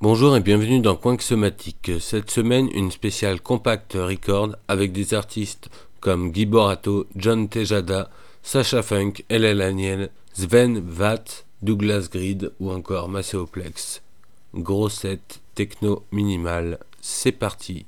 Bonjour et bienvenue dans Somatique. Cette semaine, une spéciale compact record avec des artistes comme Guy Borato, John Tejada, Sacha Funk, LL Aniel, Sven Vatt, Douglas Grid ou encore Macéoplex. Gros set, techno minimal, c'est parti.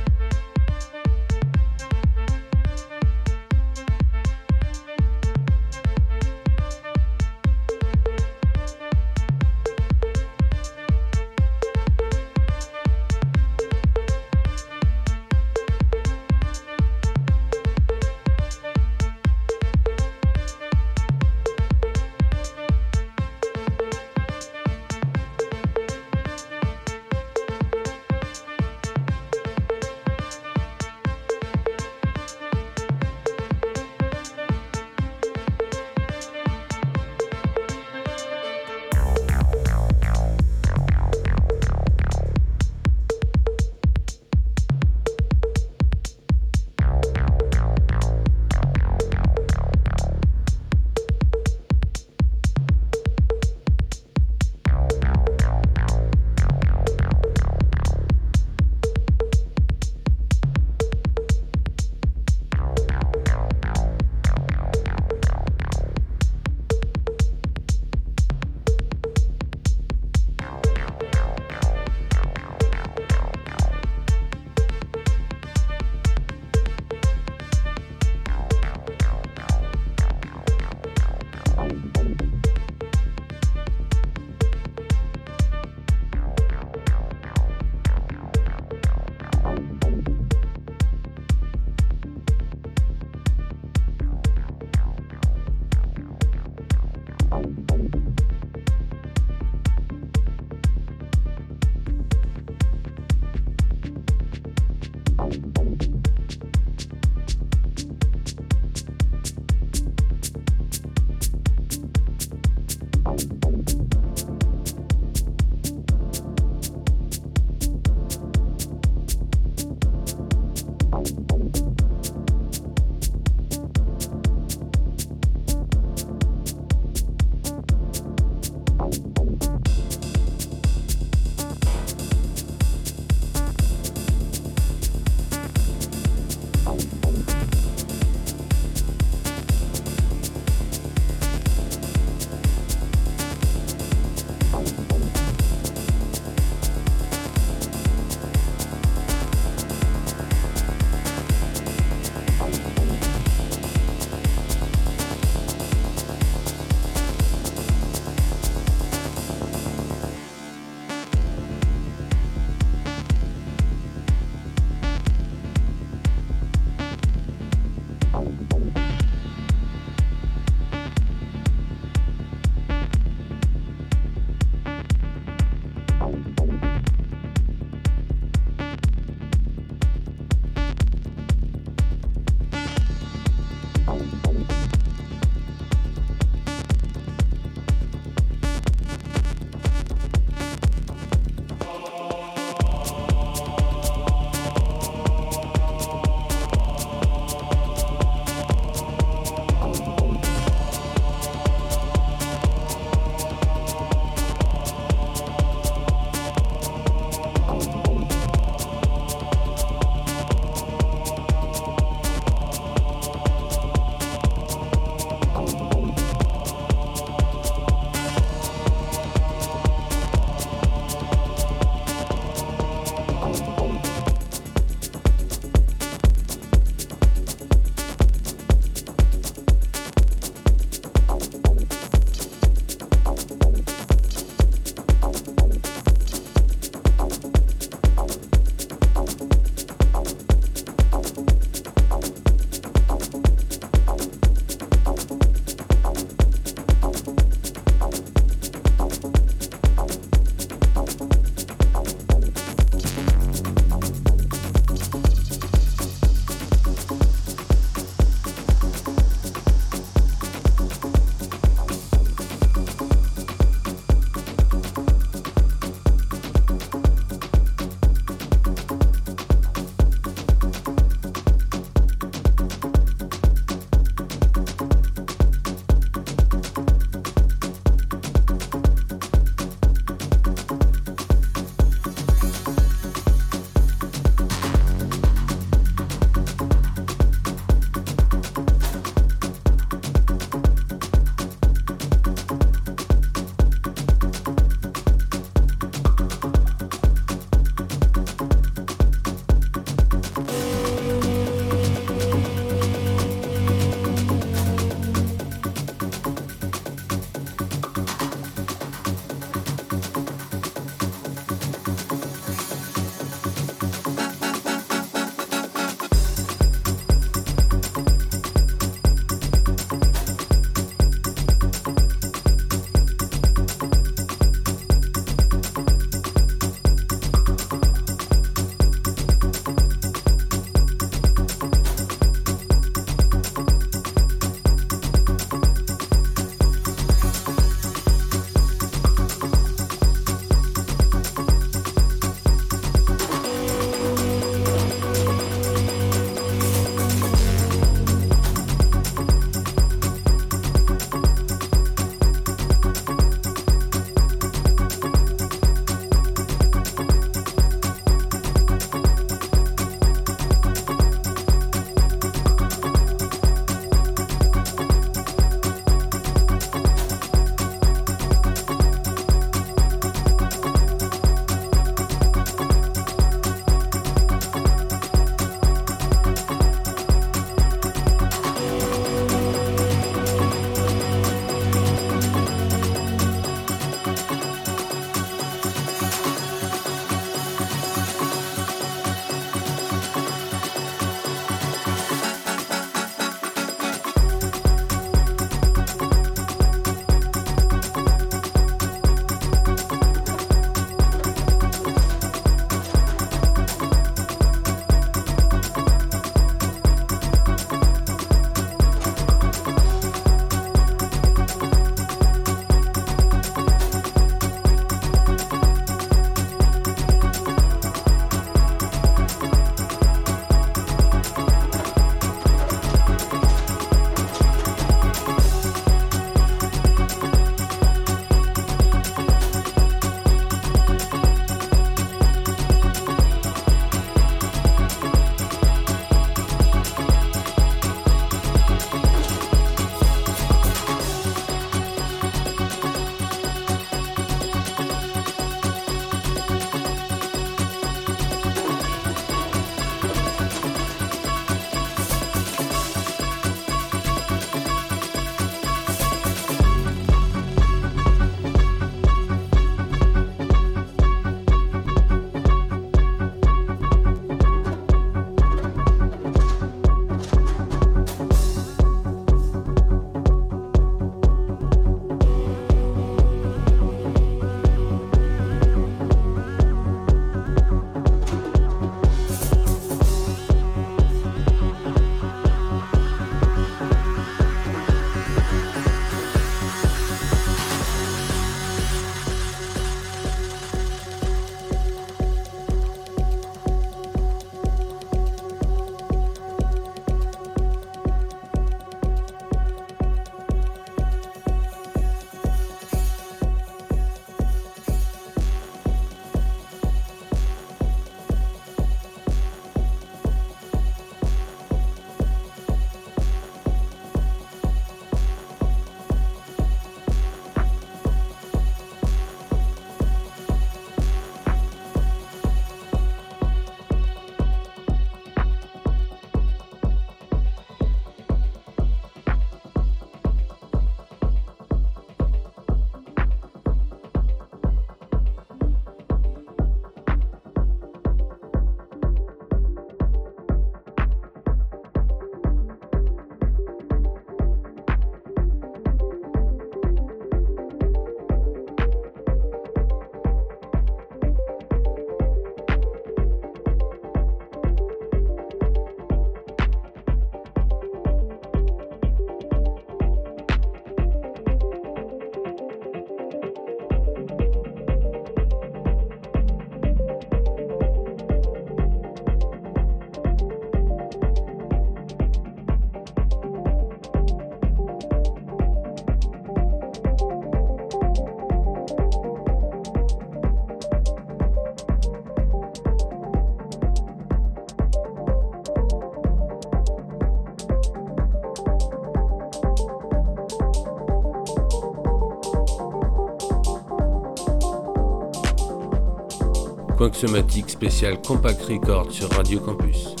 Spécial Compact Record sur Radio Campus.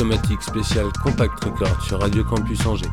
Somatique spécial Compact Record sur Radio Campus Angers.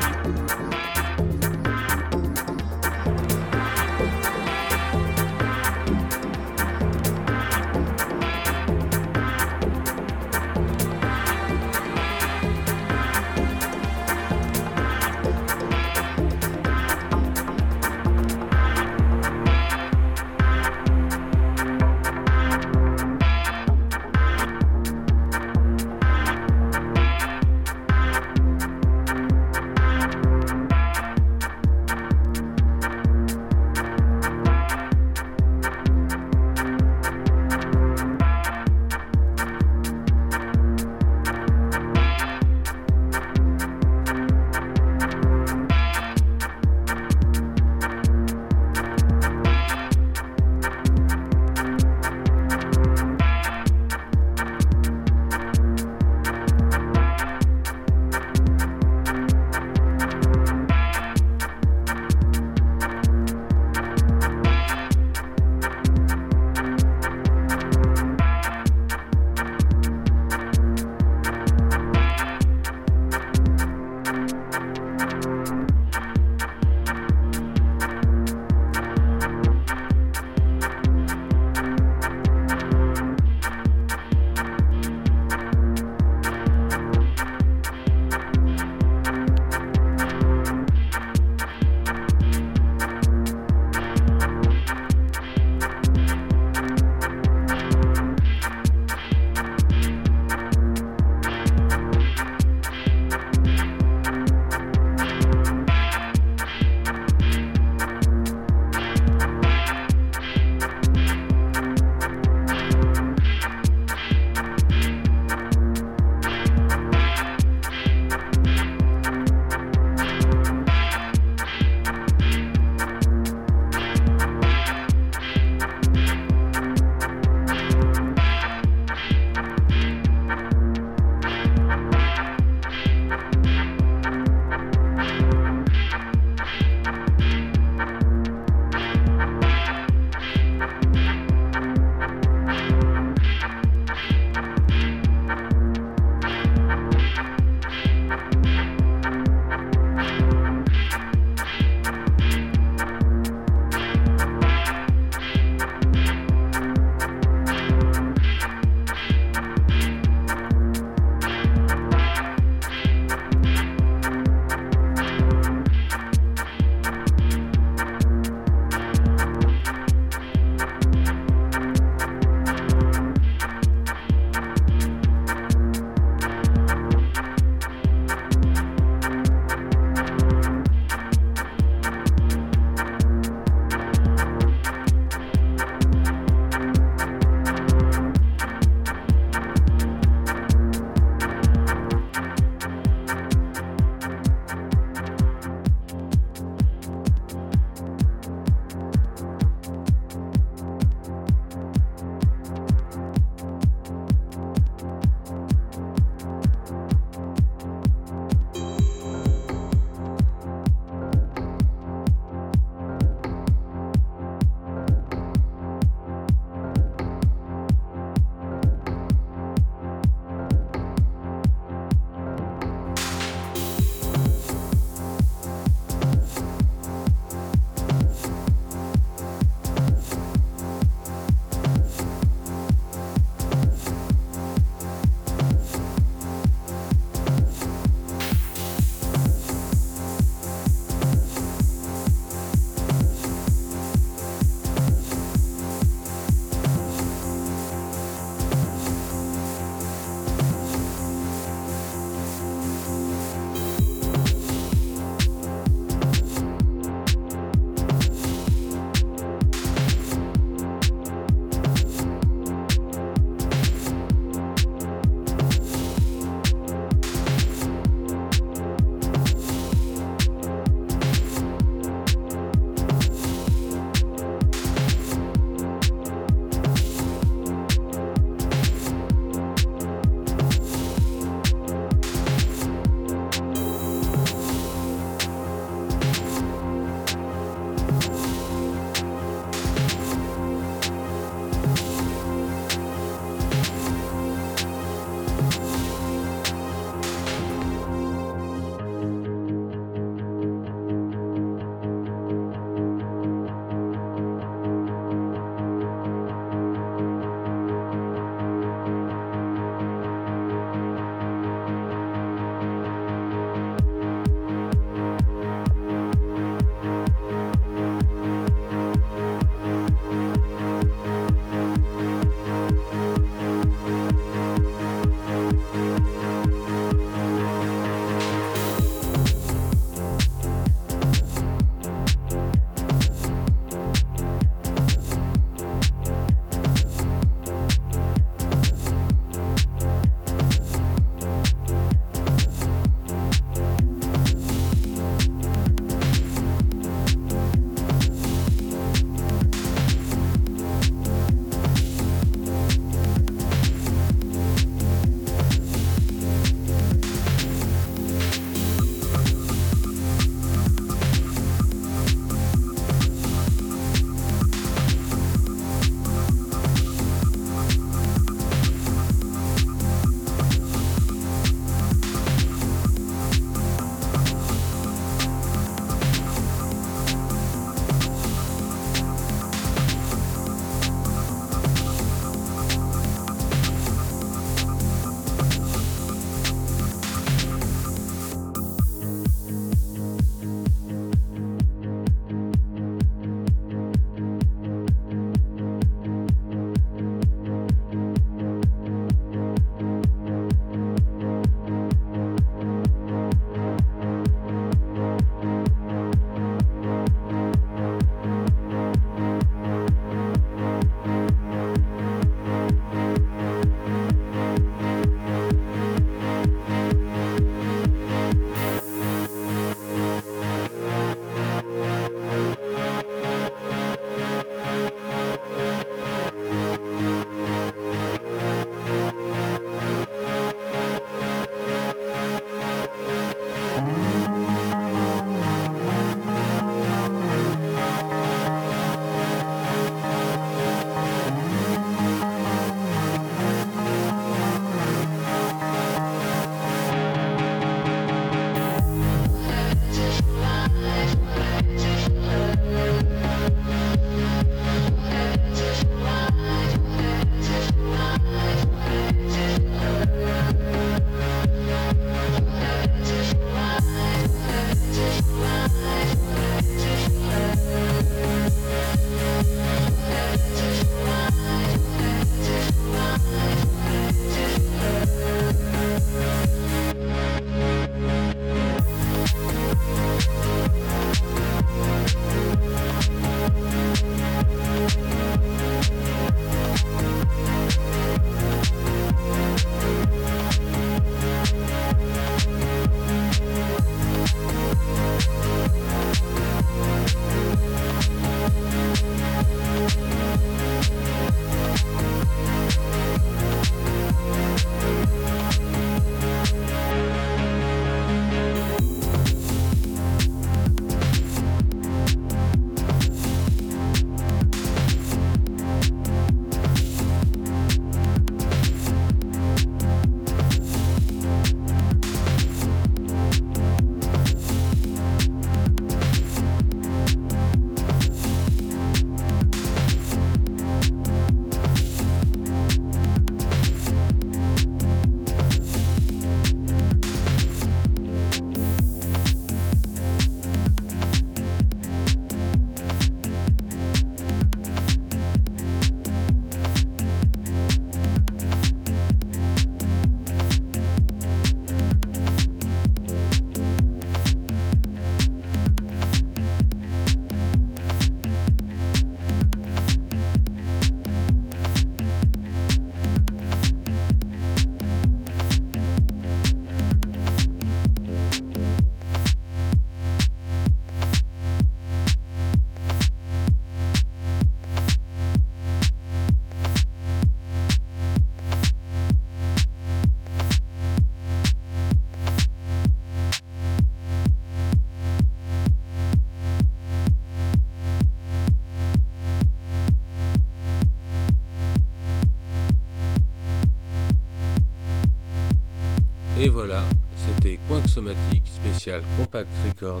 Somatique spécial Compact Record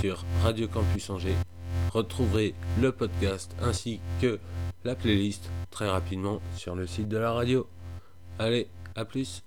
sur Radio Campus Angers. Retrouverez le podcast ainsi que la playlist très rapidement sur le site de la radio. Allez, à plus